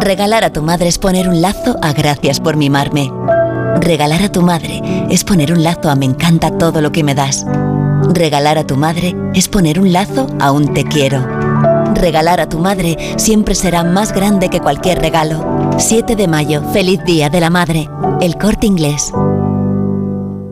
Regalar a tu madre es poner un lazo a gracias por mimarme. Regalar a tu madre es poner un lazo a me encanta todo lo que me das. Regalar a tu madre es poner un lazo a un te quiero. Regalar a tu madre siempre será más grande que cualquier regalo. 7 de mayo, feliz Día de la Madre. El corte inglés.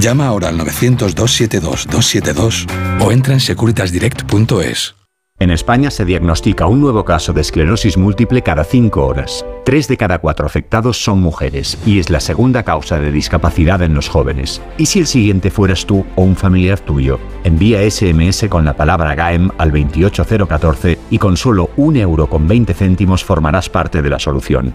Llama ahora al 900-272-272 o entra en securitasdirect.es. En España se diagnostica un nuevo caso de esclerosis múltiple cada 5 horas. Tres de cada cuatro afectados son mujeres y es la segunda causa de discapacidad en los jóvenes. ¿Y si el siguiente fueras tú o un familiar tuyo? Envía SMS con la palabra GAEM al 28014 y con solo un euro con 20 céntimos formarás parte de la solución.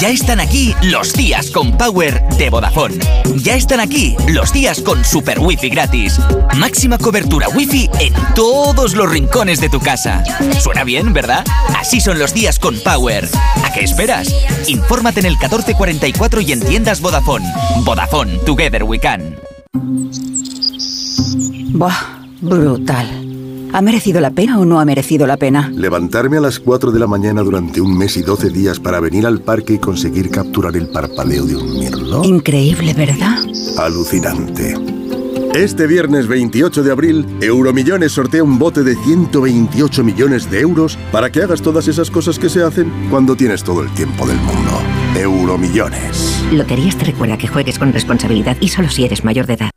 Ya están aquí los días con Power de Vodafone. Ya están aquí los días con Super Wi-Fi gratis. Máxima cobertura Wi-Fi en todos los rincones de tu casa. Suena bien, ¿verdad? Así son los días con Power. ¿A qué esperas? Infórmate en el 1444 y en tiendas Vodafone. Vodafone, Together We Can. Buah, brutal. ¿Ha merecido la pena o no ha merecido la pena? Levantarme a las 4 de la mañana durante un mes y 12 días para venir al parque y conseguir capturar el parpadeo de un mirlo. Increíble, ¿verdad? Alucinante. Este viernes 28 de abril, Euromillones sortea un bote de 128 millones de euros para que hagas todas esas cosas que se hacen cuando tienes todo el tiempo del mundo. Euromillones. Loterías te recuerda que juegues con responsabilidad y solo si eres mayor de edad.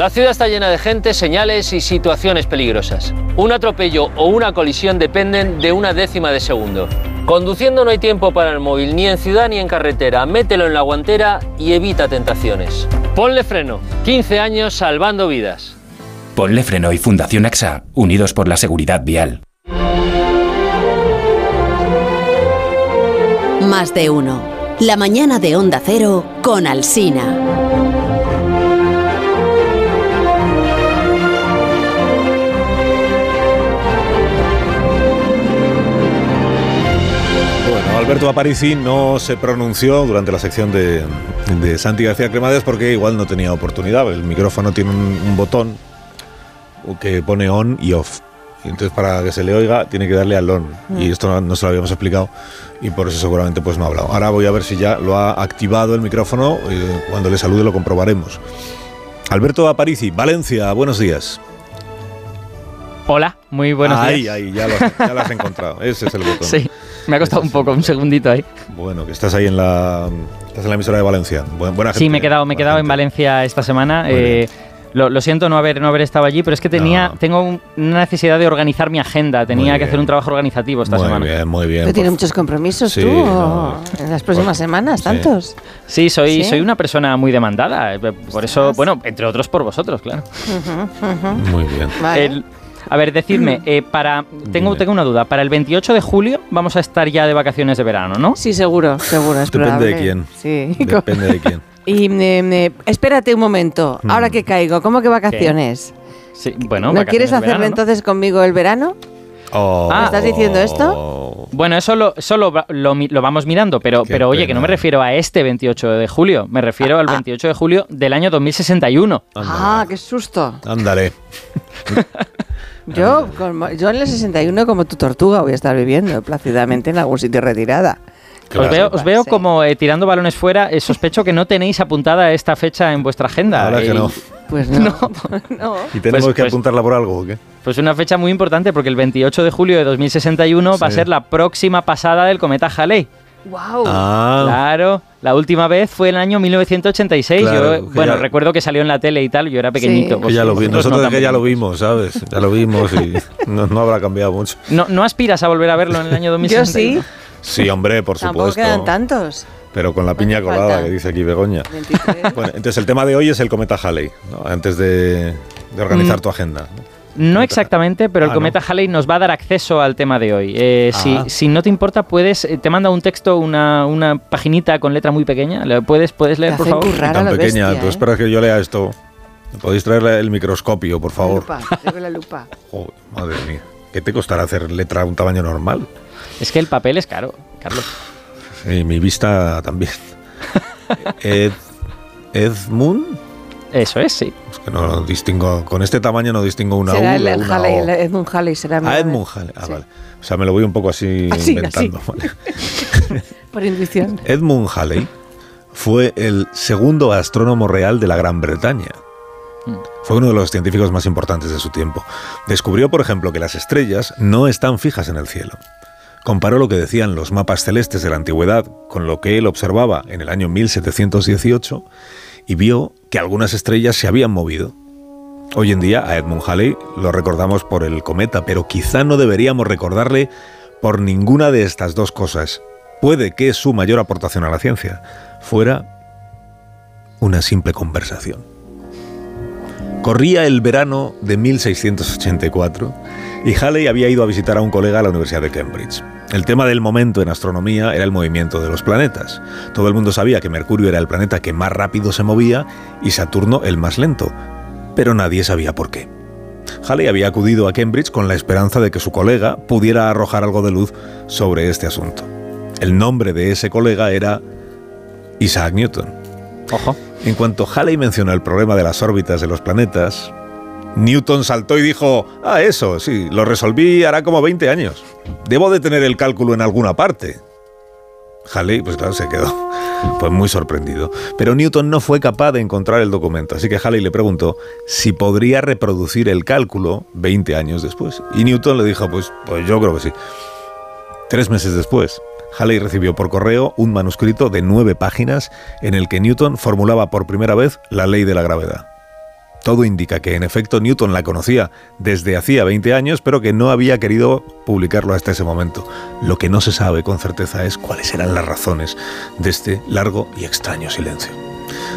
La ciudad está llena de gente, señales y situaciones peligrosas. Un atropello o una colisión dependen de una décima de segundo. Conduciendo no hay tiempo para el móvil, ni en ciudad ni en carretera. Mételo en la guantera y evita tentaciones. Ponle freno. 15 años salvando vidas. Ponle freno y Fundación AXA, unidos por la seguridad vial. Más de uno. La mañana de Onda Cero con Alsina. Alberto Aparici no se pronunció durante la sección de, de Santi García Cremades porque igual no tenía oportunidad. El micrófono tiene un, botón que pone on y off. Y entonces para que se le oiga tiene que darle al on. Y mm. esto no, se lo habíamos explicado y por eso seguramente pues no ha hablado. Ahora voy a ver si ya lo ha activado el micrófono. Eh, cuando le salude lo comprobaremos. Alberto Aparici, Valencia, buenos días. Hola, muy buenos días. Ahí, ahí, ya lo, ya lo has encontrado. Ese es el botón. Sí. Me ha costado un poco, un segundito ahí. Bueno, que estás ahí en la, estás en la emisora de Valencia. Buena, sí, me he quedado, me he quedado en Valencia esta semana. Eh, lo, siento no haber, no haber estado allí, pero es que tenía, tengo una necesidad de organizar mi agenda. Tenía que hacer un trabajo organizativo esta semana. Muy bien, muy bien. ¿Tienes muchos compromisos tú en las próximas semanas? ¿Tantos? Sí, soy, soy una persona muy demandada. Eh, por eso, bueno, entre otros por vosotros, claro. Muy bien. A ver, decidme, eh, para tengo, tengo una duda. Para el 28 de julio vamos a estar ya de vacaciones de verano, ¿no? Sí, seguro, seguro. Es Depende de quién. Sí. Depende de quién. Y eh, espérate un momento, hmm. ahora que caigo, ¿cómo que vacaciones? Sí, bueno, ¿No quieres hacerlo entonces conmigo el verano? Oh. ¿Me estás diciendo esto? Bueno, eso lo, lo, vamos mirando, pero, pero oye, que no me refiero a este 28 de julio, me refiero al 28 ah. de julio del año 2061. Ah, qué susto. Ándale. Yo, yo en el 61 como tu tortuga voy a estar viviendo plácidamente en algún sitio retirada. Os veo, como eh, tirando balones fuera. Eh, sospecho que no tenéis apuntada esta fecha en vuestra agenda. que no. Pues no. no. ¿Y tenemos Pues- que pues- apuntarla por algo o qué? Pues una fecha muy importante porque el 28 de julio de 2061 va a Sí. ser la próxima pasada del cometa Halley. ¡Wow! Ah, Claro, la última vez fue en el año 1986. Claro, yo, bueno, ya- recuerdo que salió en la tele y tal, yo era pequeñito. Sí. que ya lo vi. vosotros Nosotros no es que ya lo vimos, ¿sabes? Ya lo vimos y no, no habrá cambiado mucho. ¿No, ¿No aspiras a volver a verlo en el año Yo 2061? sí. Sí, hombre, por Tampoco supuesto. quedan tantos. Pero con la piña colada falta. que dice aquí Begoña. 23. Bueno, entonces el tema de hoy es el cometa Halley, ¿no? antes de, de organizar Mm. tu agenda. No exactamente, pero el Ah, cometa Halley nos va a dar acceso al tema de hoy. Eh, si, Ah. si no te importa, puedes, eh, te manda un texto, una, una paginita con letra muy pequeña. ¿Le ¿Puedes, puedes leer, por favor? tan pequeña, bestia, tú ¿eh? esperas que yo lea esto. ¿Me podéis traer el microscopio, por favor? Lupa, llevo la lupa. Joder, madre mía. ¿Qué te costará hacer letra a un tamaño normal? Es que el papel es caro, Carlos. Y mi vista también. Ed, Edmund. Eso es, sí. Es que no distingo, con este tamaño no distingo una U será de el, el una Halley, O. el Edmund Halley será. mi Ah. Edmund Halley. Ah, Sí. vale. O sea, me lo voy un poco así, Así, inventando. ¿vale? Por intuición. Edmund Halley fue el segundo astrónomo real de la Gran Bretaña. Fue uno de los científicos más importantes de su tiempo. Descubrió, por ejemplo, que las estrellas no están fijas en el cielo. Comparó lo que decían los mapas celestes de la antigüedad con lo que él observaba en el año 1718 y vio que algunas estrellas se habían movido. Hoy en día a Edmund Halley lo recordamos por el cometa, pero quizá no deberíamos recordarle por ninguna de estas dos cosas. Puede que su mayor aportación a la ciencia fuera una simple conversación. Corría el verano de 1684 y Halley había ido a visitar a un colega a la Universidad de Cambridge. El tema del momento en astronomía era el movimiento de los planetas. Todo el mundo sabía que Mercurio era el planeta que más rápido se movía y Saturno el más lento, pero nadie sabía por qué. Halley había acudido a Cambridge con la esperanza de que su colega pudiera arrojar algo de luz sobre este asunto. El nombre de ese colega era Isaac Newton. Ojo. En cuanto Halley mencionó el problema de las órbitas de los planetas, Newton saltó y dijo, ah, eso, sí, lo resolví hará como 20 años. Debo de tener el cálculo en alguna parte. Halley, pues claro, se quedó pues muy sorprendido. Pero Newton no fue capaz de encontrar el documento, así que Halley le preguntó si podría reproducir el cálculo 20 años después. Y Newton le dijo, pues, pues yo creo que sí. Tres meses después, Halley recibió por correo un manuscrito de nueve páginas en el que Newton formulaba por primera vez la ley de la gravedad. Todo indica que en efecto Newton la conocía desde hacía 20 años, pero que no había querido publicarlo hasta ese momento. Lo que no se sabe con certeza es cuáles eran las razones de este largo y extraño silencio.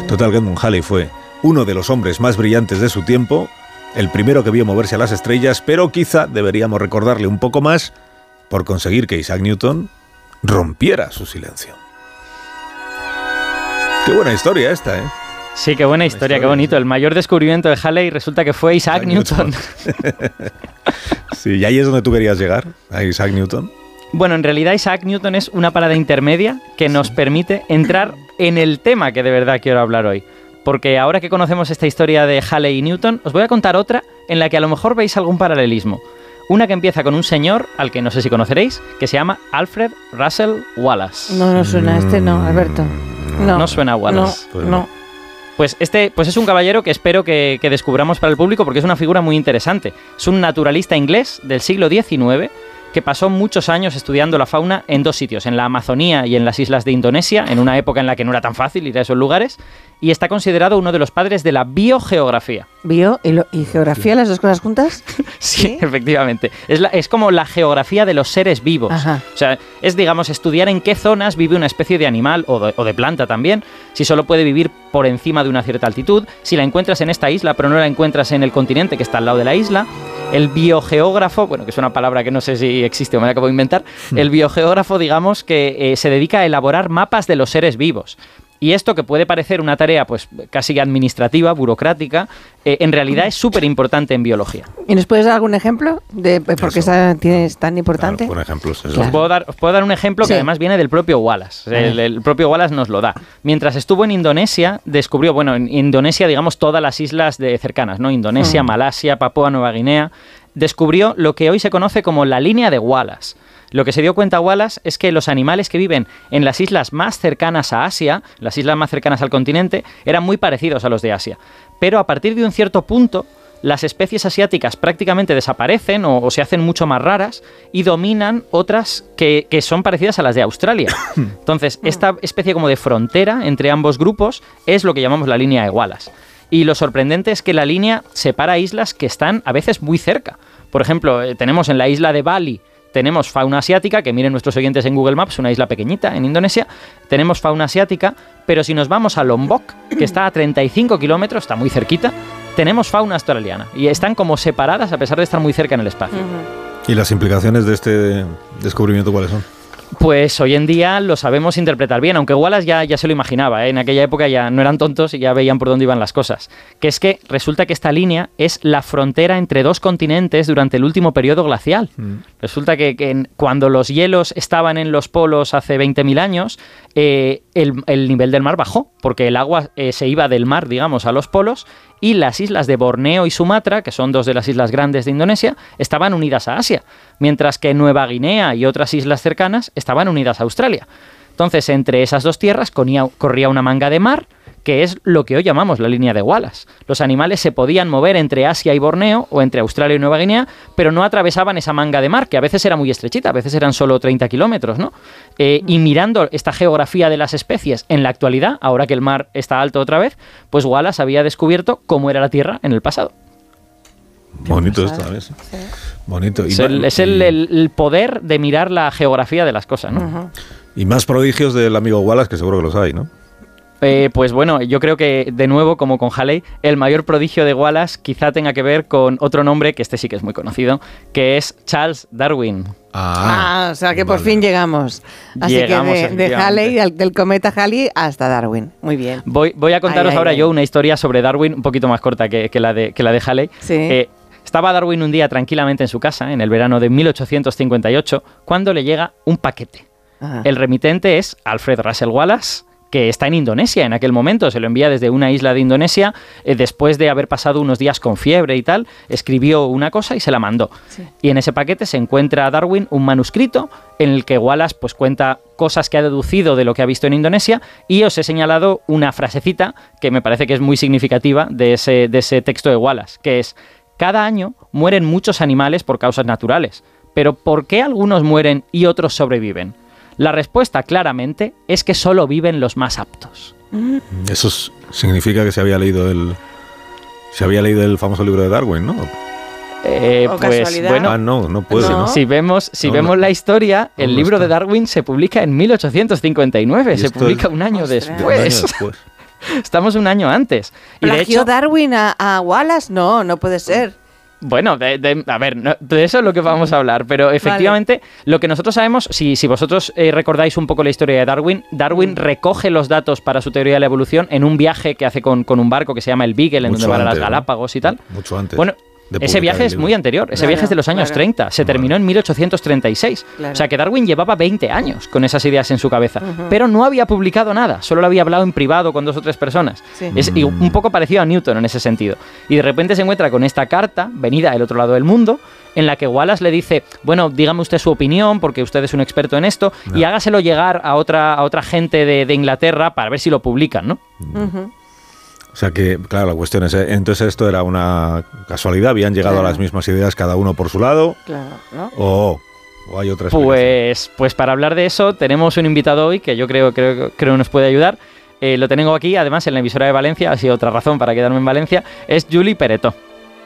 Total, Edmund Halley fue uno de los hombres más brillantes de su tiempo, el primero que vio moverse a las estrellas, pero quizá deberíamos recordarle un poco más por conseguir que Isaac Newton rompiera su silencio. Qué buena historia esta, ¿eh? Sí, qué buena historia, qué bonito. El mayor descubrimiento de Halley resulta que fue Isaac, Newton. sí, y ahí es donde tú querías llegar, a Isaac Newton. Bueno, en realidad Isaac Newton es una parada intermedia que nos permite entrar en el tema que de verdad quiero hablar hoy. Porque ahora que conocemos esta historia de Halley y Newton, os voy a contar otra en la que a lo mejor veis algún paralelismo. Una que empieza con un señor, al que no sé si conoceréis, que se llama Alfred Russell Wallace. No, no suena este, no, Alberto. No, No suena a Wallace. No, Pues no. Pues este pues es un caballero que espero que, que descubramos para el público porque es una figura muy interesante. Es un naturalista inglés del siglo XIX que pasó muchos años estudiando la fauna en dos sitios, en la Amazonía y en las islas de Indonesia, en una época en la que no era tan fácil ir a esos lugares, y está considerado uno de los padres de la biogeografía. Bio y, lo- y geografía, las dos cosas juntas. Sí, efectivamente. Es, la- es como la geografía de los seres vivos. Ajá. O sea, es, digamos, estudiar en qué zonas vive una especie de animal o de, o de planta también, si solo puede vivir por encima de una cierta altitud, si la encuentras en esta isla pero no la encuentras en el continente que está al lado de la isla. El biogeógrafo, bueno, que es una palabra que no sé si existe o me la acabo de inventar, el biogeógrafo, digamos, que eh, se dedica a elaborar mapas de los seres vivos. Y esto que puede parecer una tarea pues casi administrativa, burocrática, eh, en realidad es súper importante en biología. ¿Y nos puedes dar algún ejemplo de por qué es tan importante? Por ejemplo, es. Os, puedo dar, os puedo dar un ejemplo Sí. que además viene del propio Wallace. El, propio Wallace nos lo da. Mientras estuvo en Indonesia, descubrió, bueno, en Indonesia, digamos, todas las islas de cercanas, ¿no? Indonesia, Mm. Malasia, Papúa Nueva Guinea. Descubrió lo que hoy se conoce como la línea de Wallace. Lo que se dio cuenta Wallace es que los animales que viven en las islas más cercanas a Asia, las islas más cercanas al continente, eran muy parecidos a los de Asia. pero a partir de un cierto punto las especies asiáticas prácticamente desaparecen o, o se hacen mucho más raras y dominan otras que, que son parecidas a las de Australia. Entonces, esta especie como de frontera entre ambos grupos es lo que llamamos la línea de Wallace. Y lo sorprendente es que la línea separa islas que están a veces muy cerca. Por ejemplo, eh, tenemos en la isla de Bali tenemos fauna asiática, que miren nuestros oyentes en Google Maps, una isla pequeñita en Indonesia, tenemos fauna asiática, pero si nos vamos a Lombok, que está a 35 kilómetros, está muy cerquita, tenemos fauna australiana y están como separadas a pesar de estar muy cerca en el espacio. ¿Y las implicaciones de este descubrimiento cuáles son? Pues hoy en día lo sabemos interpretar bien, aunque Wallace ya, ya se lo imaginaba, ¿eh? en aquella época ya no eran tontos y ya veían por dónde iban las cosas. Que es que resulta que esta línea es la frontera entre dos continentes durante el último periodo glacial. Resulta que, que en- cuando los hielos estaban en los polos hace 20.000 años, eh, el, el nivel del mar bajó, porque el agua eh, se iba del mar, digamos, a los polos, y las islas de Borneo y Sumatra, que son dos de las islas grandes de Indonesia, estaban unidas a Asia, mientras que Nueva Guinea y otras islas cercanas estaban unidas a Australia. Entonces, entre esas dos tierras conía- corría una manga de mar, que es lo que hoy llamamos la línea de Wallace. Los animales se podían mover entre Asia y Borneo o entre Australia y Nueva Guinea, pero no atravesaban esa manga de mar, que a veces era muy estrechita, a veces eran solo 30 kilómetros, ¿no? Eh, y mirando esta geografía de las especies en la actualidad, ahora que el mar está alto otra vez, pues Wallace había descubierto cómo era la Tierra en el pasado. Bonito esto también. sí. Bonito. Y, Es, el, es el- el- el poder de mirar la geografía de las cosas, ¿no? y más prodigios del amigo Wallace, que seguro que los hay, ¿no? Eh, pues bueno, yo creo que de nuevo, como con Halley, el mayor prodigio de Wallace quizá tenga que ver con otro nombre que este sí que es muy conocido, que es Charles Darwin. Ah, o sea que por fin llegamos. Así Llegamos, que de, de. Halley, del, del cometa Halley hasta Darwin. Muy bien. Voy, voy a contaros Ay, ahora ay. yo una historia sobre Darwin un poquito más corta que, que la, de, que la de Halley. Eh, estaba Darwin un día tranquilamente en su casa, en el verano de 1858, cuando le llega un paquete. El remitente es Alfred Russell Wallace, que está en Indonesia en aquel momento. Se lo envía desde una isla de Indonesia. eh, después de haber pasado unos días con fiebre y tal, escribió una cosa y se la mandó. Y en ese paquete se encuentra Darwin un manuscrito en el que Wallace pues, cuenta cosas que ha deducido de lo que ha visto en Indonesia. Y os he señalado una frasecita que me parece que es muy significativa de ese, de ese texto de Wallace, que es, cada año mueren muchos animales por causas naturales. Pero ¿por qué algunos mueren y otros sobreviven? La respuesta claramente es que solo viven los más aptos. Eso s- significa que se había leído el. Se había leído el famoso libro de Darwin, ¿no? Eh, ¿O pues casualidad? bueno, Ah, no, no puede, ¿no? si vemos, si No, vemos no. la historia, el libro está. de Darwin se publica en 1859, Y se publica es- un año Un año después. Estamos un año antes. Y de ¿Plagió hecho, Darwin a, a Wallace? No, no puede ser. Bueno, de, de- a ver, no, de eso es lo que vamos a hablar, pero efectivamente lo que nosotros sabemos, si, si vosotros eh, recordáis un poco la historia de Darwin, Darwin Mm. recoge los datos para su teoría de la evolución en un viaje que hace con, con un barco que se llama el Beagle, en Mucho donde van a las. Galápagos y tal. Mucho antes. Bueno, ese viaje es muy anterior, ese Claro, viaje es de los años claro. 30, se terminó en 1836. Claro. O sea que Darwin llevaba 20 años con esas ideas en su cabeza, pero no había publicado nada, solo lo había hablado en privado con dos o tres personas. Sí. Es un poco parecido a Newton en ese sentido. Y de repente se encuentra con esta carta, venida del otro lado del mundo, en la que Wallace le dice, bueno, dígame usted su opinión, porque usted es un experto en esto, y hágaselo llegar a otra, a otra gente de, de Inglaterra para ver si lo publican, ¿no? O sea que, claro, la cuestión es, eh, entonces esto era una casualidad, habían llegado Claro. a las mismas ideas cada uno por su lado, Claro, ¿no? o, o hay otra explicación. Pues, pues para hablar de eso tenemos un invitado hoy que yo creo, creo, creo nos puede ayudar. Eh, lo tengo aquí, además, en la emisora de Valencia, ha sido otra razón para quedarme en Valencia, es Juli Pereto.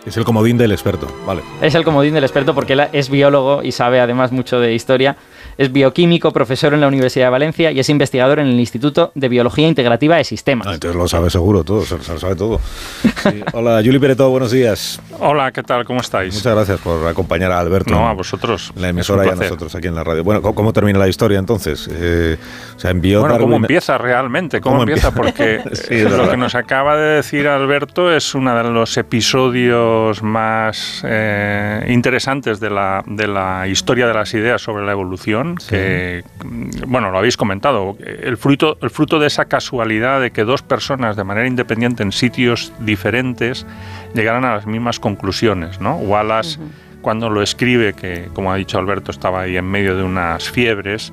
Es el comodín del experto, vale. Es el comodín del experto porque él es biólogo y sabe además mucho de historia. Es bioquímico, profesor en la Universidad de Valencia y es investigador en el Instituto de Biología Integrativa de Sistemas. Ah, entonces lo sabe seguro todo, se, lo sabe todo. Sí. Hola, Juli Pereto, buenos días. Hola, ¿qué tal? ¿Cómo estáis? Muchas gracias por acompañar a Alberto. No, a vosotros. en La emisora y a nosotros aquí en la radio. Bueno, ¿cómo, cómo termina la historia entonces? Eh, o sea, envió Bueno, ¿cómo empieza realmente? ¿Cómo, ¿Cómo empieza? empieza? Porque Sí, lo que nos acaba de decir Alberto es uno de los episodios más eh, interesantes de la, de la historia de las ideas sobre la evolución, que, mm, bueno, lo habéis comentado, el fruto, el fruto de esa casualidad de que dos personas de manera independiente en sitios diferentes llegaran a las mismas conclusiones, ¿no? Wallace, cuando lo escribe, que como ha dicho Alberto, estaba ahí en medio de unas fiebres,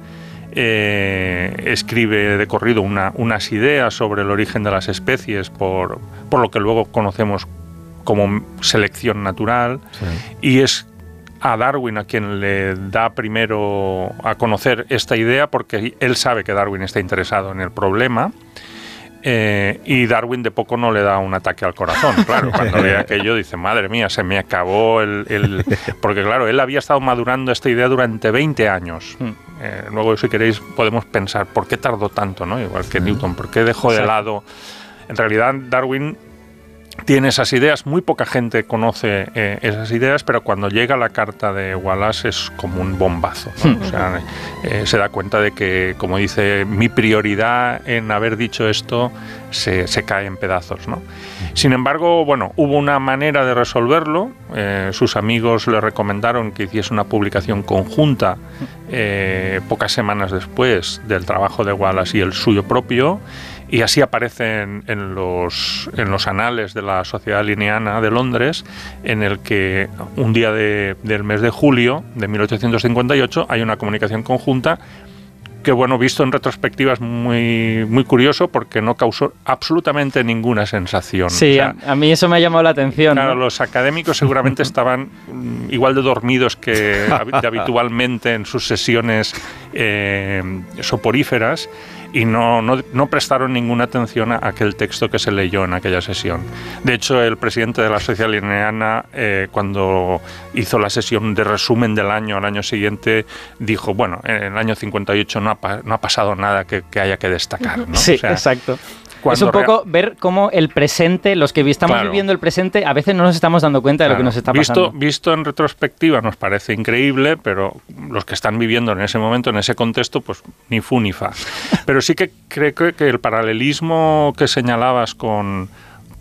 eh, escribe de corrido una- unas ideas sobre el origen de las especies por, por lo que luego conocemos como selección natural y es a Darwin a quien le da primero a conocer esta idea porque él sabe que Darwin está interesado en el problema. eh, y Darwin de poco no le da un ataque al corazón, claro, cuando ve aquello dice, madre mía, se me acabó el, el-". Porque claro, él había estado madurando esta idea durante 20 años. Eh, luego, si queréis, podemos pensar, ¿por qué tardó tanto? ¿no? Igual que Newton, ¿por qué dejó de lado? En realidad, Darwin tiene esas ideas, muy poca gente conoce eh, esas ideas, pero cuando llega la carta de Wallace es como un bombazo. ¿no? O sea, eh, se da cuenta de que, como dice, mi prioridad en haber dicho esto se, cae en pedazos. ¿no? Sin embargo, bueno, hubo una manera de resolverlo. eh, sus amigos le recomendaron que hiciese una publicación conjunta eh, pocas semanas después del trabajo de Wallace y el suyo propio. Y así aparecen en los, en los anales de la Sociedad Linneana de Londres, en el que un día de- del mes de julio de 1858 hay una comunicación conjunta que, bueno, visto en retrospectiva es muy, muy curioso porque no causó absolutamente ninguna sensación. Sí, O sea, a, a mí eso me ha llamado la atención. Claro, ¿no? los académicos seguramente estaban mm, igual de dormidos que habitualmente en sus sesiones eh, soporíferas y no, no, no prestaron ninguna atención a aquel texto que se leyó en aquella sesión. De hecho, el presidente de la Sociedad Linneana, eh, cuando hizo la sesión de resumen del año al año siguiente, dijo, bueno, en el año 58 no ha, no ha pasado nada que, que haya que destacar. ¿no? Sí, O sea, exacto. Es un poco ver cómo el presente, los que estamos Claro. viviendo el presente, a veces no nos estamos dando cuenta de lo que nos está pasando. Visto en retrospectiva nos parece increíble, pero los que están viviendo en ese momento, en ese contexto, pues ni fu ni fa. Pero sí que creo que que el paralelismo que señalabas con,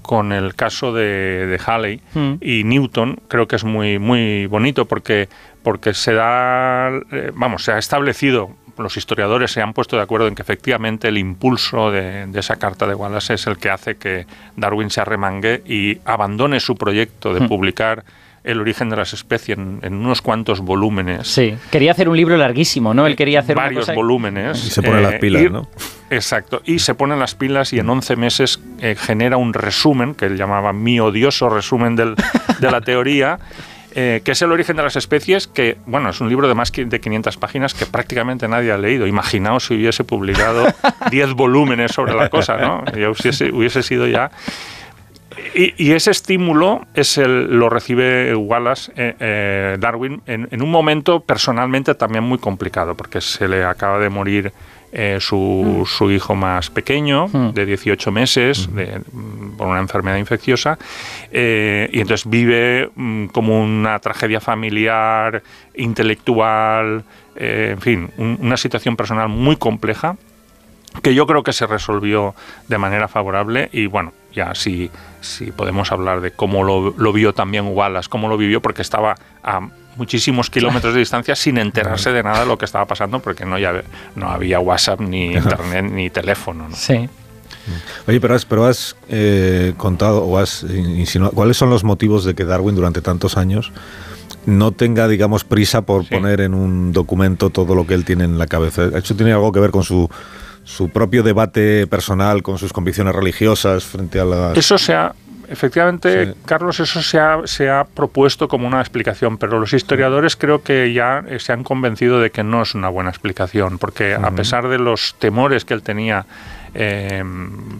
con el caso de, de Halley Mm. y Newton creo que es muy, muy bonito porque, porque se da, eh, vamos, se ha establecido los historiadores se han puesto de acuerdo en que efectivamente el impulso de, de esa carta de Wallace es el que hace que Darwin se arremangue y abandone su proyecto de Hmm. publicar el origen de las especies en, en unos cuantos volúmenes. Sí, quería hacer un libro larguísimo, ¿no? Él quería hacer una varios cosa- volúmenes. Y se ponen las pilas, ¿no? Exacto. Y se ponen las pilas y en 11 meses eh, genera un resumen, que él llamaba mi odioso resumen del- de la teoría, eh, que es el origen de las especies, que, bueno, es un libro de más de 500 páginas que prácticamente nadie ha leído. Imaginaos si hubiese publicado 10 volúmenes sobre la cosa, ¿no? Ya hubiese, hubiese sido ya... Y, y ese estímulo es el, lo recibe Wallace, eh, eh, Darwin, en, en un momento personalmente también muy complicado, porque se le acaba de morir eh, su, su hijo más pequeño, de 18 meses, de- mm, por una enfermedad infecciosa, eh, y entonces vive mm, como una tragedia familiar, intelectual, eh, en fin, un- una situación personal muy compleja que yo creo que se resolvió de manera favorable y bueno, ya sí, sí podemos hablar de cómo lo, lo vio también Wallace, cómo lo vivió, porque estaba a muchísimos kilómetros de distancia sin enterarse de nada de lo que estaba pasando, porque no, ya, no había WhatsApp, ni internet, ni teléfono. ¿no? Sí. Oye, pero has, pero has eh, contado o has insinuado cuáles son los motivos de que Darwin durante tantos años no tenga, digamos, prisa por poner en un documento todo lo que él tiene en la cabeza. ¿Eso tiene algo que ver con su, su propio debate personal, con sus convicciones religiosas frente a las... Eso se ha, efectivamente, Sí. Carlos, eso se ha, se ha propuesto como una explicación, pero los historiadores creo que ya eh, se han convencido de que no es una buena explicación, porque a pesar de los temores que él tenía, eh,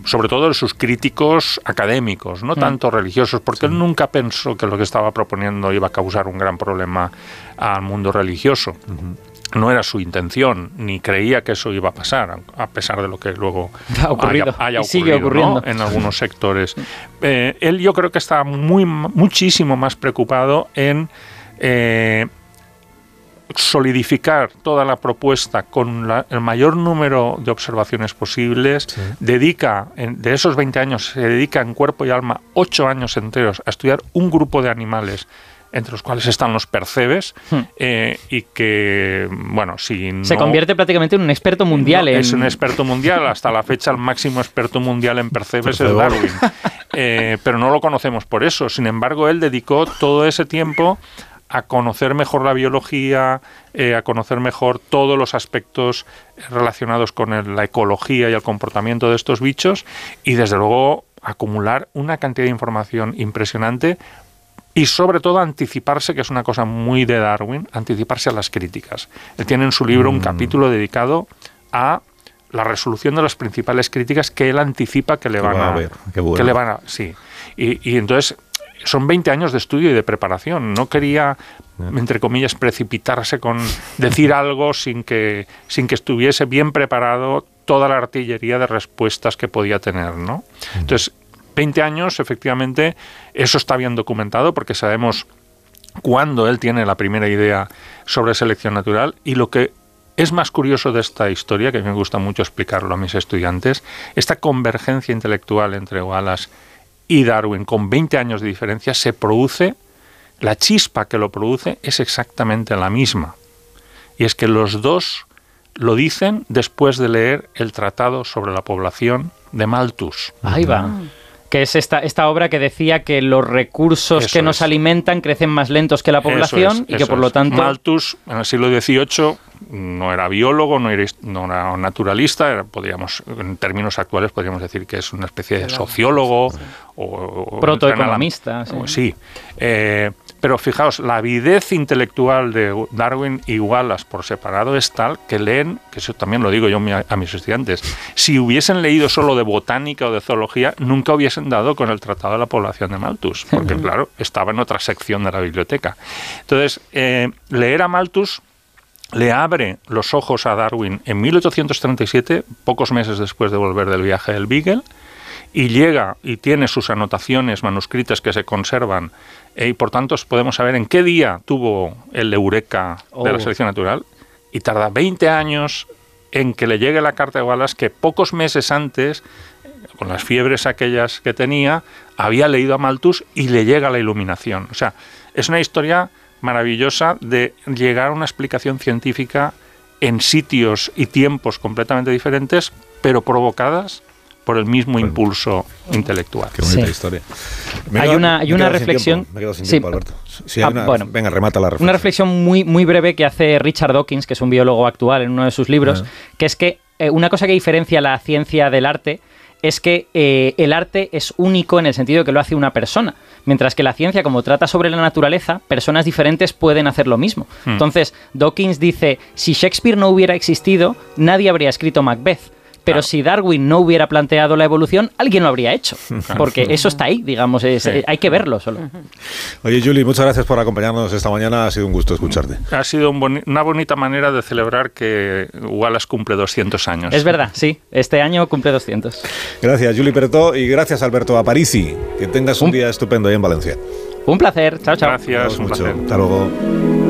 sobre todo de sus críticos académicos, no Mm. tanto religiosos, porque él nunca pensó que lo que estaba proponiendo iba a causar un gran problema al mundo religioso no era su intención, ni creía que eso iba a pasar, a pesar de lo que luego Ha ocurrido, haya, haya y sigue ocurrido, ¿no? ocurriendo. en algunos sectores. Eh, él yo creo que está muy, muchísimo más preocupado en eh, solidificar toda la propuesta con la- el mayor número de observaciones posibles, dedica, en- de esos 20 años, se dedica en cuerpo y alma 8 años enteros a estudiar un grupo de animales entre los cuales están los percebes eh, y que, bueno, si Hmm. Se convierte prácticamente en un experto mundial. no, en... Es un experto mundial, hasta la fecha el máximo experto mundial en percebes es. Darwin. Eh, pero no lo conocemos por eso. Sin embargo, él dedicó todo ese tiempo a conocer mejor la biología, eh, a conocer mejor todos los aspectos relacionados con el- la ecología y el comportamiento de estos bichos y desde luego acumular una cantidad de información impresionante y sobre todo anticiparse, que es una cosa muy de Darwin, anticiparse a las críticas. Él tiene en su libro un capítulo dedicado a la resolución de las principales críticas que él anticipa que le van va a a, haber. Qué bueno. que le van a sí. Y, y entonces son 20 años de estudio y de preparación. No quería, entre comillas, precipitarse con decir algo sin que, sin que estuviese bien preparado toda la artillería de respuestas que podía tener, ¿no? Entonces, 20 años, efectivamente, eso está bien documentado porque sabemos cuándo él tiene la primera idea sobre selección natural y lo que es más curioso de esta historia, que me gusta mucho explicarlo a mis estudiantes, esta convergencia intelectual entre Wallace y Darwin con 20 años de diferencia se produce, la chispa que lo produce es exactamente la misma. Y es que los dos lo dicen después de leer el Tratado sobre la Población de Malthus. Ahí va. Que es esta, esta obra que decía que los recursos Eso que nos es. alimentan crecen más lentos que la Eso población es, y que por lo tanto... Malthus, en el siglo XVIII, no era biólogo, no era, his- no era naturalista, era, podríamos, en términos actuales podríamos decir que es una especie de sociólogo o, o- Protoeconomista, o- sí. Sí. Eh, pero fijaos, la avidez intelectual de Darwin y Wallace por separado es tal que leen, que eso también lo digo yo a mis estudiantes, si hubiesen leído solo de botánica o de zoología, nunca hubiesen dado con el Tratado de la Población de Malthus, porque claro, estaba en otra sección de la biblioteca. Entonces, eh, leer a Malthus le abre los ojos a Darwin en 1837, pocos meses después de volver del viaje del Beagle, y llega y tiene sus anotaciones manuscritas que se conservan, eh, y por tanto podemos saber en qué día tuvo el eureka de la Oh. selección natural, y tarda 20 años en que le llegue la carta de Wallace que pocos meses antes, con las fiebres aquellas que tenía, había leído a Malthus y le llega la iluminación. O sea, es una historia maravillosa de llegar a una explicación científica en sitios y tiempos completamente diferentes, pero provocadas por el mismo impulso intelectual. Qué bonita Sí. historia. Hay quedo- una- hay me una quedo sin reflexión- me quedo sin Sí. tiempo, Alberto. Hay Ah, una- bueno. venga, remata la reflexión. Una reflexión muy, muy breve que hace Richard Dawkins, que es un biólogo actual en uno de sus libros, que es que eh, una cosa que diferencia la ciencia del arte es que eh, el arte es único en el sentido de que lo hace una persona, mientras que la ciencia, como trata sobre la naturaleza, personas diferentes pueden hacer lo mismo. Hmm. Entonces, Dawkins dice, si Shakespeare no hubiera existido, nadie habría escrito Macbeth. Pero si Darwin no hubiera planteado la evolución, alguien lo habría hecho. Porque eso está ahí, digamos, es- Sí. hay que verlo solo. Oye, Julie, muchas gracias por acompañarnos esta mañana. Ha sido un gusto escucharte. Ha sido un boni- una bonita manera de celebrar que Wallace cumple 200 años. Es verdad, sí. Este año cumple 200. Gracias, Julie Pertó, y gracias, Alberto Aparici. Que tengas un día estupendo ahí en Valencia. Un placer. Chao, chao. Gracias, un mucho. placer. Hasta luego.